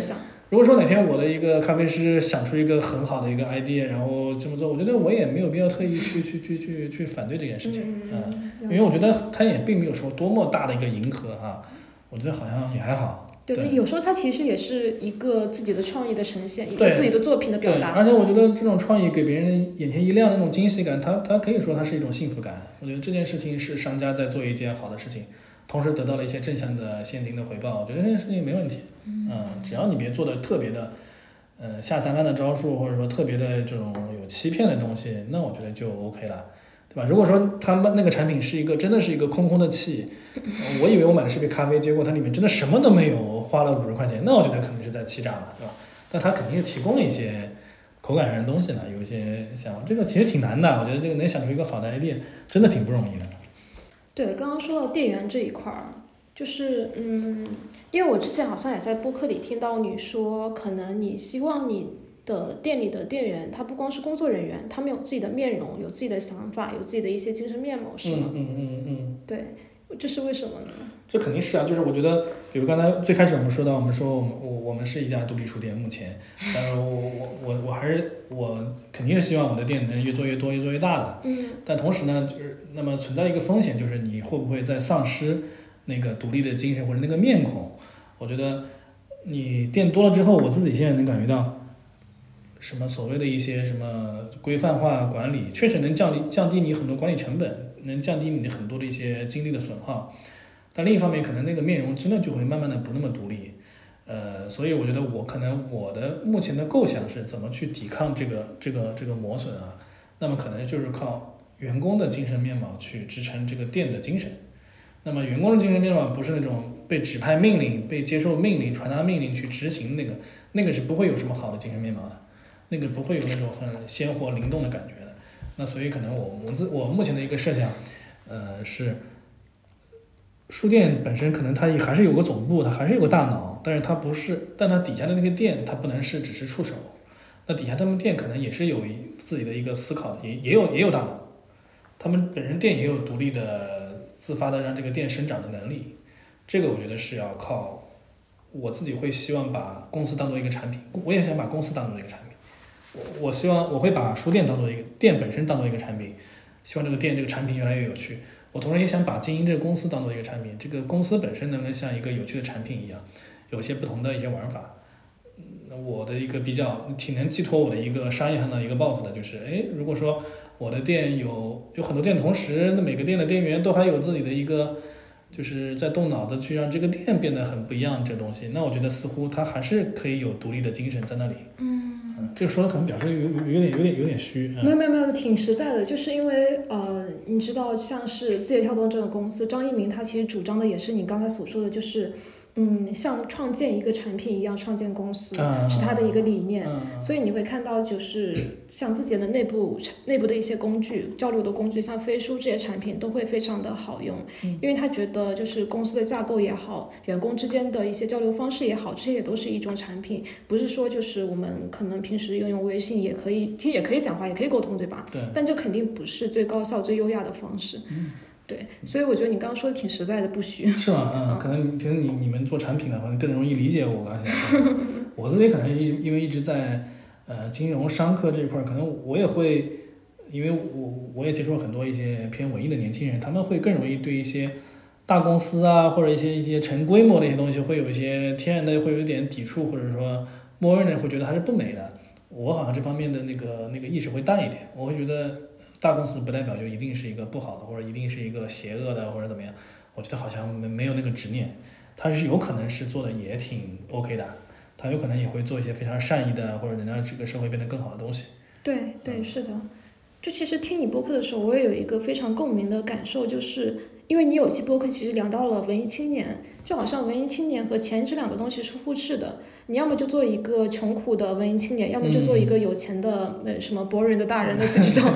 如果说哪天我的一个咖啡师想出一个很好的一个 idea，然后这么做，我觉得我也没有必要特意去去去去去反对这件事情，嗯，因为我觉得他也并没有说多么大的一个迎合啊，我觉得好像也还好。对，有时候它其实也是一个自己的创意的呈现，一个自己的作品的表达。而且我觉得这种创意给别人眼前一亮的那种惊喜感，它它可以说它是一种幸福感。我觉得这件事情是商家在做一件好的事情，同时得到了一些正向的现金的回报。我觉得这件事情没问题。嗯，只要你别做的特别的，呃，下三滥的招数，或者说特别的这种有欺骗的东西，那我觉得就 OK 了。对吧？如果说他们那个产品是一个真的是一个空空的气，我以为我买的是杯咖啡，结果它里面真的什么都没有，花了五十块钱，那我觉得肯定是在欺诈嘛，对吧？但他肯定是提供了一些口感上的东西呢，有一些想法，这个其实挺难的，我觉得这个能想出一个好的 idea，真的挺不容易的。对，刚刚说到店员这一块儿，就是嗯，因为我之前好像也在播客里听到你说，可能你希望你。的店里的店员，他不光是工作人员，他们有自己的面容，有自己的想法，有自己的一些精神面貌，是吗？嗯嗯嗯嗯。对，这是为什么呢？这肯定是啊，就是我觉得，比如刚才最开始我们说到，我们说我们我我们是一家独立书店，目前，呃，我我我我还是我肯定是希望我的店能越做越多，越做越大的。嗯。但同时呢，就是那么存在一个风险，就是你会不会在丧失那个独立的精神或者那个面孔？我觉得你店多了之后，我自己现在能感觉到。什么所谓的一些什么规范化管理，确实能降低降低你很多管理成本，能降低你的很多的一些精力的损耗。但另一方面，可能那个面容真的就会慢慢的不那么独立。呃，所以我觉得我可能我的目前的构想是怎么去抵抗这个这个这个磨损啊？那么可能就是靠员工的精神面貌去支撑这个店的精神。那么员工的精神面貌不是那种被指派命令、被接受命令、传达命令去执行那个，那个是不会有什么好的精神面貌的。那个不会有那种很鲜活灵动的感觉，那所以可能我我自我目前的一个设想，呃是，书店本身可能它也还是有个总部，它还是有个大脑，但是它不是，但它底下的那个店它不能是只是触手，那底下他们店可能也是有一自己的一个思考，也也有也有大脑，他们本身店也有独立的自发的让这个店生长的能力，这个我觉得是要靠，我自己会希望把公司当做一个产品，我也想把公司当做一个产品。我希望我会把书店当做一个店本身当做一个产品，希望这个店这个产品越来越有趣。我同时也想把经营这个公司当做一个产品，这个公司本身能不能像一个有趣的产品一样，有些不同的一些玩法。那我的一个比较挺能寄托我的一个商业上的一个抱负的，就是哎，如果说我的店有有很多店，同时那每个店的店员都还有自己的一个，就是在动脑子去让这个店变得很不一样这东西，那我觉得似乎它还是可以有独立的精神在那里。嗯。这个说的可能表示有有点有点有点虚。没有没有没有，挺实在的，就是因为呃，你知道像是字节跳动这种公司，张一鸣他其实主张的也是你刚才所说的，就是。嗯，像创建一个产品一样创建公司，是他的一个理念。所以你会看到，就是 像自己的内部内部的一些工具交流的工具，像飞书这些产品都会非常的好用，因为他觉得就是公司的架构也好，员工之间的一些交流方式也好，这些也都是一种产品，不是说就是我们可能平时用用微信也可以，其实也可以讲话，也可以沟通，对吧？对。但这肯定不是最高效、最优雅的方式。对，所以我觉得你刚刚说的挺实在的，不虚。是吗？嗯，可能可能你你们做产品的可能更容易理解我刚才。我自己可能一因为一直在呃金融商科这一块，可能我也会，因为我我也接触了很多一些偏文艺的年轻人，他们会更容易对一些大公司啊或者一些一些成规模的一些东西会有一些天然的会有一点抵触，或者说默认的会觉得它是不美的。我好像这方面的那个那个意识会淡一点，我会觉得。大公司不代表就一定是一个不好的，或者一定是一个邪恶的，或者怎么样？我觉得好像没没有那个执念，他是有可能是做的也挺 OK 的，他有可能也会做一些非常善意的，或者能让这个社会变得更好的东西。对对是的，就其实听你播客的时候，我也有一个非常共鸣的感受，就是因为你有期播客其实聊到了文艺青年，就好像文艺青年和钱这两个东西是互斥的，你要么就做一个穷苦的文艺青年，要么就做一个有钱的呃什么博人的大人的这种。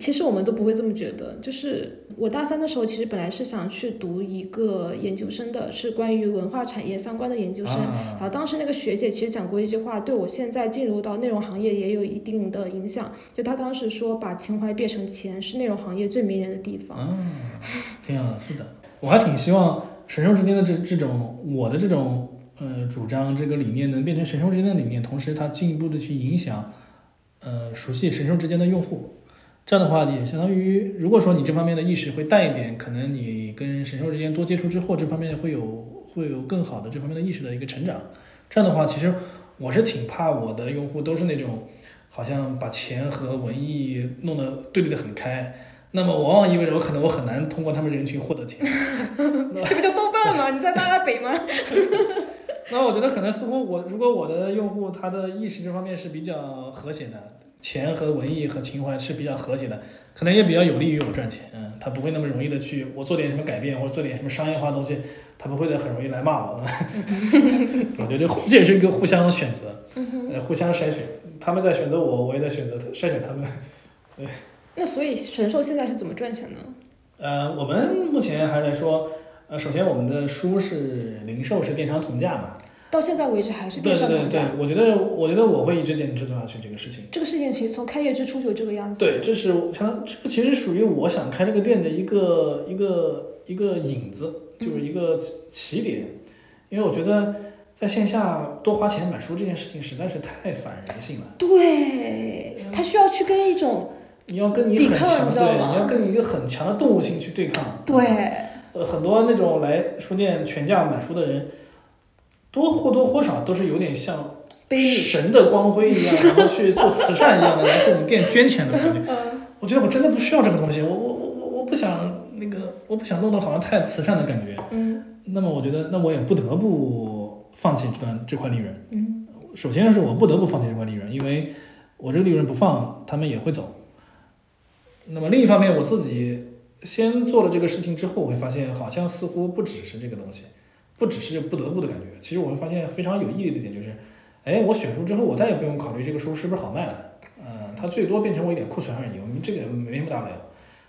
其实我们都不会这么觉得，就是我大三的时候其实本来是想去读一个研究生的，是关于文化产业相关的研究生。啊然后当时那个学姐其实讲过一句话，对我现在进入到内容行业也有一定的影响。就她当时说，把情怀变成钱是内容行业最迷人的地方。啊，挺好的，是的，我还挺希望神兽之间的这这种我的这种呃主张这个理念能变成神兽之间的理念，同时它进一步的去影响呃熟悉神兽之间的用户。这样的话，也相当于，如果说你这方面的意识会淡一点，可能你跟神兽之间多接触之后，这方面会有会有更好的这方面的意识的一个成长。这样的话，其实我是挺怕我的用户都是那种好像把钱和文艺弄得对立的很开，那么往往意味着我可能我很难通过他们人群获得钱。这不叫豆瓣吗？你在拉拉北吗？那我觉得可能似乎我如果我的用户他的意识这方面是比较和谐的，钱和文艺和情怀是比较和谐的，可能也比较有利于我赚钱。嗯，他不会那么容易的去我做点什么改变或者做点什么商业化的东西，他不会的很容易来骂我。我觉得这也是一个互相选择，呃，互相筛选。他们在选择我，我也在选择筛选他们。对 那所以神兽现在是怎么赚钱呢？呃，我们目前还是来说，呃，首先我们的书是零售是电商同价嘛，到现在为止还是对对对对电商同价。，我觉得我觉得我会一直坚持做下去这个事情。这个事情其实从开业之初就这个样子。对，这是像这个其实属于我想开这个店的一个一个一个影子，就是一个起起点，因为我觉得在线下多花钱买书这件事情实在是太反人性了。对，他需要去跟一种你要跟你很强，对，你要跟你一个很强的动物性去对抗。对，呃，很多那种来书店全价买书的人，多或多或少都是有点像。神的光辉一样，然后去做慈善一样的来给我们店捐钱的感觉。嗯，我觉得我真的不需要这个东西，我我我我我不想那个，我不想弄得好像太慈善的感觉。嗯那么我觉得，那我也不得不放弃这段这块利润。嗯首先是我不得不放弃这块利润，因为我这个利润不放，他们也会走。那么另一方面，我自己先做了这个事情之后，我会发现好像似乎不只是这个东西，不只是不得不的感觉。其实我会发现非常有意义的一点就是，哎，我选书之后，我再也不用考虑这个书是不是好卖了，嗯、它最多变成我一点库存而已，我们这个没什么大不了。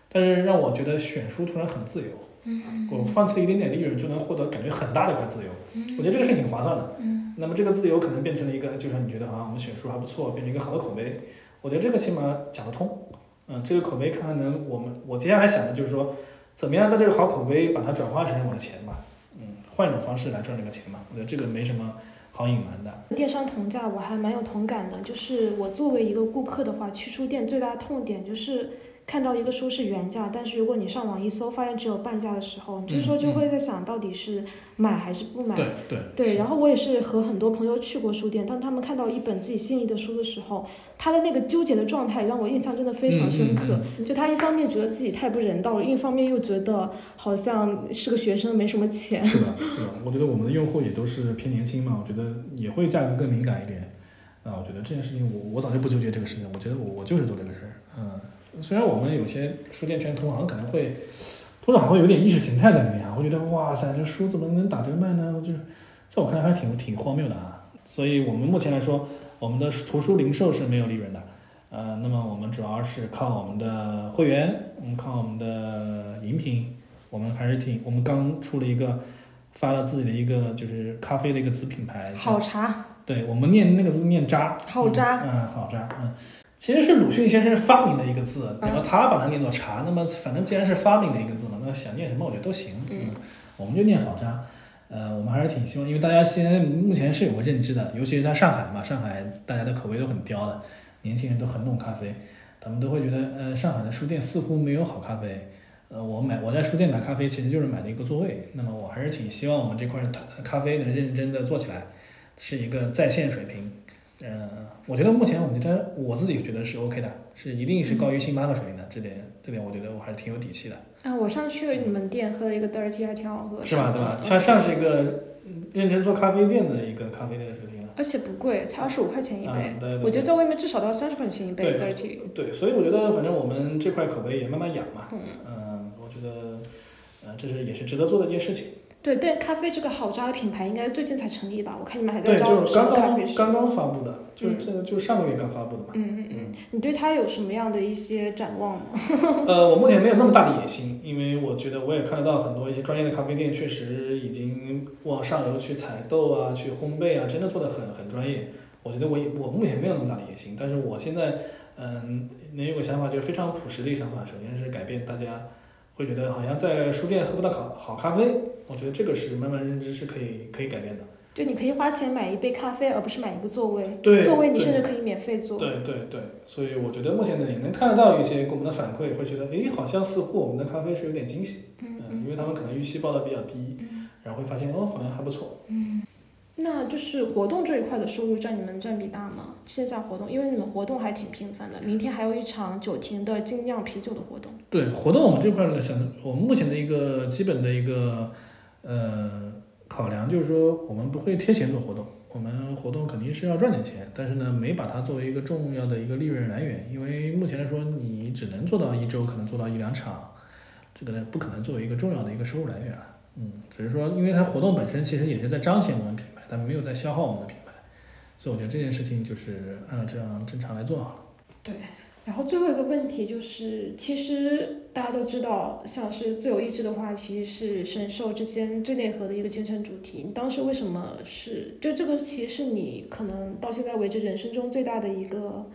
但是让我觉得选书突然很自由，嗯我放弃了一点点利润就能获得感觉很大的一块自由，我觉得这个事情挺划算的。嗯那么这个自由可能变成了一个，就像你觉得好像我们选书还不错，变成一个好的口碑。我觉得这个起码讲得通。嗯，这个口碑看看能我们我接下来想的就是说，怎么样在这个好口碑把它转化成我的钱吧。换一种方式来赚这个钱嘛。我觉得这个没什么好隐瞒的。电商同价我还蛮有同感的，就是我作为一个顾客的话，去书店最大的痛点就是看到一个书是原价，但是如果你上网一搜，发现只有半价的时候，你这时候就会在想到底是买还是不买。对对对，是然后我也是和很多朋友去过书店，当他们看到一本自己心仪的书的时候，他的那个纠结的状态让我印象真的非常深刻。嗯嗯就他一方面觉得自己太不人道了，另一方面又觉得好像是个学生没什么钱。是的，是的，我觉得我们的用户也都是偏年轻嘛，我觉得也会价格更敏感一点。啊，我觉得这件事情我我早就不纠结这个事情，我觉得我我就是做这个事儿。嗯，虽然我们有些书店圈同行可能会多少会有点意识形态在里面啊，会觉得哇塞，这书怎么能打折卖呢？就是在我看来还是挺挺荒谬的啊。所以我们目前来说，我们的图书零售是没有利润的。呃，那么我们主要是靠我们的会员，我们靠我们的饮品，我们还是挺，我们刚出了一个，发了自己的一个就是咖啡的一个子品牌，好茶，对我们念那个字念渣，好渣嗯，嗯好渣，嗯，其实是鲁迅先生发明的一个字，然后他把它念作茶，那么反正既然是发明的一个字嘛，那想念什么我觉得都行，嗯，我们就念好茶。呃，我们还是挺希望，因为大家现在目前是有个认知的，尤其是在上海嘛，上海大家的口味都很刁的，年轻人都很懂咖啡，他们都会觉得，呃，上海的书店似乎没有好咖啡。呃，我买我在书店买咖啡，其实就是买了一个座位。那么我还是挺希望我们这块咖啡能认真的做起来，是一个在线水平。嗯、我觉得目前我们觉得我自己觉得是 OK 的，是一定是高于星巴克水平的，这点这点我觉得我还是挺有底气的。啊，我上去了你们店喝了一个 dirty 还挺好喝的，是吧？对吧？嗯像像是一个认真做咖啡店的一个咖啡店的水平了。而且不贵，才二十五块钱一杯。啊，对对我觉得在外面至少都要三十块钱一杯 dirty。对，所以我觉得反正我们这块口碑也慢慢养嘛。嗯嗯，我觉得，呃，这是也是值得做的一件事情。对，但咖啡这个好渣的品牌应该最近才成立吧？我看你们还在对，招什就是刚么咖啡师。刚刚刚发布的，就嗯这就上个月刚发布的嘛。嗯嗯嗯，你对它有什么样的一些展望吗？呃，我目前没有那么大的野心，因为我觉得我也看得到很多一些专业的咖啡店确实已经往上游去采豆啊、去烘焙啊，真的做的很很专业。我觉得我也我目前没有那么大的野心，但是我现在嗯，能有个想法，就是非常朴实的一个想法。首先是改变大家会觉得好像在书店喝不到好好咖啡，我觉得这个是慢慢认知是可以可以改变的。就你可以花钱买一杯咖啡，而不是买一个座位。对座位你甚至可以免费坐。对对对，所以我觉得目前呢也能看得到一些给我们的反馈，会觉得诶，好像似乎我们的咖啡是有点惊喜，嗯嗯，因为他们可能预期报的比较低，然后会发现哦，好像还不错。那就是活动这一块的收入占你们占比大吗？线下活动，因为你们活动还挺频繁的，明天还有一场酒亭的精酿啤酒的活动。对活动我们这块呢，想我们目前的一个基本的一个呃考量就是说，我们不会贴钱做活动，我们活动肯定是要赚点钱，但是呢，没把它作为一个重要的一个利润来源，因为目前来说，你只能做到一周可能做到一两场，这个呢不可能作为一个重要的一个收入来源了。嗯，只是说，因为它活动本身其实也是在彰显我们品，但没有在消耗我们的品牌，所以我觉得这件事情就是按照这样正常来做好了。对，然后最后一个问题就是，其实大家都知道，像是自由意志的话，其实是神兽之间最内核的一个精神主题。你当时为什么是？就这个其实是你可能到现在为止人生中最大的一个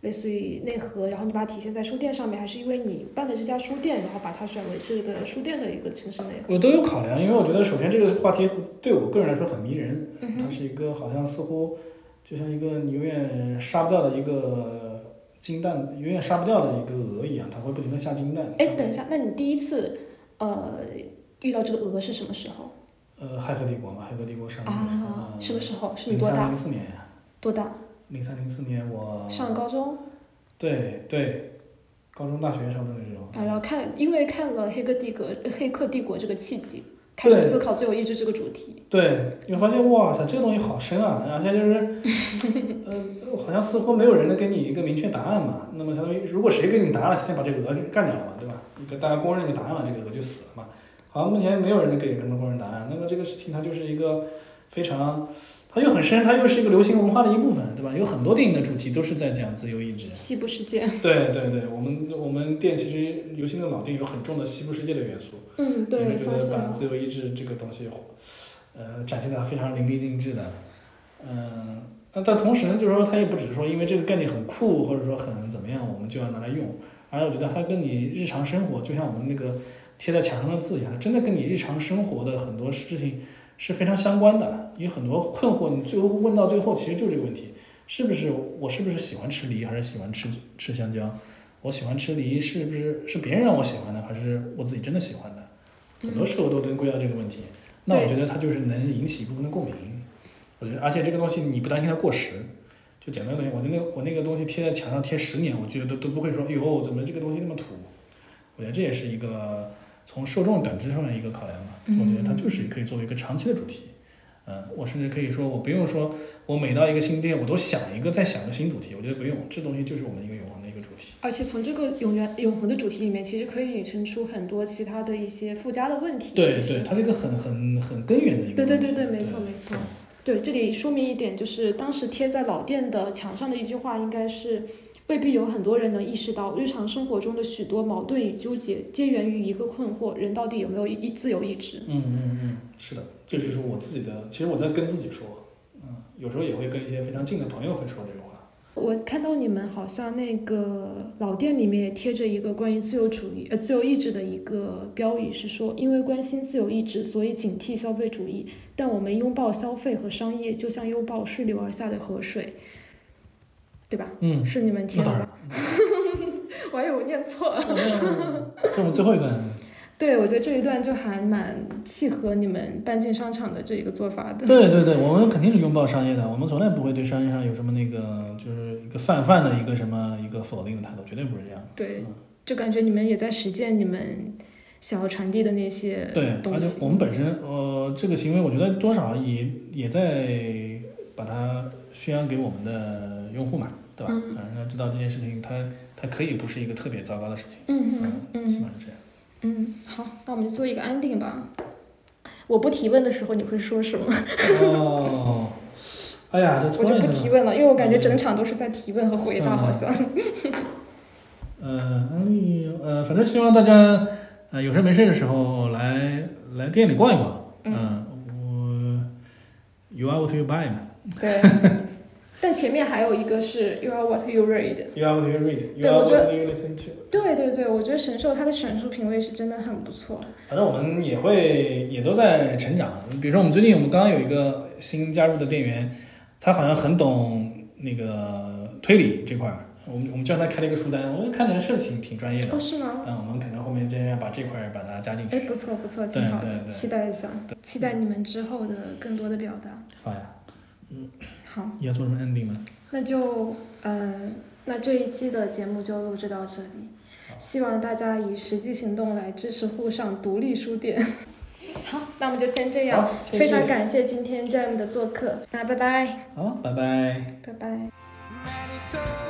类似于内核，然后你把它体现在书店上面，还是因为你办的这家书店，然后把它选为这个书店的一个城市内核？我都有考量，因为我觉得首先这个话题对我个人来说很迷人，嗯它是一个好像似乎就像一个你永远杀不掉的一个金蛋，永远杀不掉的一个鹅一样，它会不停的下金蛋。哎，等一下，那你第一次呃遇到这个鹅是什么时候呃，骇客帝国嘛，骇客帝国上映的时候，啊？什么时候？是你多大？零四年呀，多大？零三零四年我上高中？对对，高中大学差不多那种。啊，然后看，因为看了《黑客帝国》《黑客帝国》这个契机，开始思考自由意志这个主题。对，你会发现哇塞，这个东西好深啊！而且就是，呃，好像似乎没有人能给你一个明确答案嘛。那么相当于，如果谁给你答案了，先把这个鹅给干掉了嘛，对吧？一个大家公认的答案了，这个鹅就死了嘛。好像目前没有人能给什么公认答案，那么这个事情它就是一个非常，它又很深，它又是一个流行文化的一部分，对吧？有很多电影的主题都是在讲自由意志。西部世界。对对对，我们我们店其实流行的老店有很重的西部世界的元素。嗯，对，因为觉得把。自由意志这个东西，呃，展现的非常淋漓尽致的，嗯、那但同时呢，就是说它也不只是说因为这个概念很酷，或者说很怎么样，我们就要拿来用，而我觉得它跟你日常生活，就像我们那个贴在墙上的字一样，它真的跟你日常生活的很多事情是非常相关的。你很多困惑，你最后问到最后，其实就这个问题：是不是我是不是喜欢吃梨，还是喜欢吃吃香蕉？我喜欢吃梨，是不是是别人让我喜欢的，还是我自己真的喜欢的？很多时候都能归到这个问题。那我觉得它就是能引起一部分的共鸣。我觉得，而且这个东西你不担心它过时，就简单的东西，我的那个我那个东西贴在墙上贴十年，我觉得都都不会说，哎呦，怎么这个东西那么土？我觉得这也是一个从受众感知上的一个考量吧。我觉得它就是可以作为一个长期的主题。嗯，我甚至可以说，我不用说，我每到一个新店，我都想一个再想个新主题。我觉得不用，这东西就是我们一个永恒的一个主题。而且从这个永远永恒的主题里面，其实可以引申出很多其他的一些附加的问题。对对，它是一个很很很根源的一个。对对对对，没错没错。对，这里说明一点，就是当时贴在老店的墙上的一句话，应该是未必有很多人能意识到，日常生活中的许多矛盾与纠结，皆源于一个困惑：人到底有没有一自由意志？嗯嗯嗯，是的，这就是我自己的。其实我在跟自己说，嗯，有时候也会跟一些非常近的朋友会说这种话。我看到你们好像那个老店里面也贴着一个关于自由主义呃自由意志的一个标语，是说因为关心自由意志，所以警惕消费主义。但我们拥抱消费和商业，就像拥抱顺流而下的河水，对吧？嗯，是你们听的那当吗然？，我还以为我念错了。嗯这是我们最后一段。对，我觉得这一段就还蛮契合你们搬进商场的这一个做法的。对对对，我们肯定是拥抱商业的，我们从来不会对商业上有什么那个就是一个泛泛的一个什么一个否定的态度，绝对不是这样。对，就感觉你们也在实践你们想要传递的那些对，而且东西。我们本身呃这个行为，我觉得多少也也在把它宣扬给我们的用户嘛，对吧？嗯啊，让他知道这件事情它它可以不是一个特别糟糕的事情。嗯嗯嗯。起码是这样。嗯，好，那我们就做一个安定吧。我不提问的时候你会说什么？哦，哎呀，我就不提问了，因为我感觉整场都是在提问和回答，嗯好像。嗯，安利，呃，反正希望大家，呃，有事没事的时候来来店里逛一逛。嗯我 You are what you buy 嘛。对。但前面还有一个是 You are what you read。You are what you read. You are what you listen to. 对对对，我觉得神兽它的选书品味是真的很不错。反正我们也会也都在成长。比如说，我们最近我们刚刚有一个新加入的店员，他好像很懂那个推理这块儿。我们我们叫他开了一个书单，我觉得看起来是挺挺专业的哦，。是吗？但我们可能后面尽量把这块儿把它加进去哎，去。不错不错，对挺好的，对对期待一下，期待你们之后的更多的表达。好呀，好，你要做什么 ending 吗？那就嗯，那这一期的节目就录制到这里，希望大家以实际行动来支持沪上独立书店。好，那我们就先这样，谢谢非常感谢今天 Jam 的做客，那拜拜，好，拜拜。拜拜。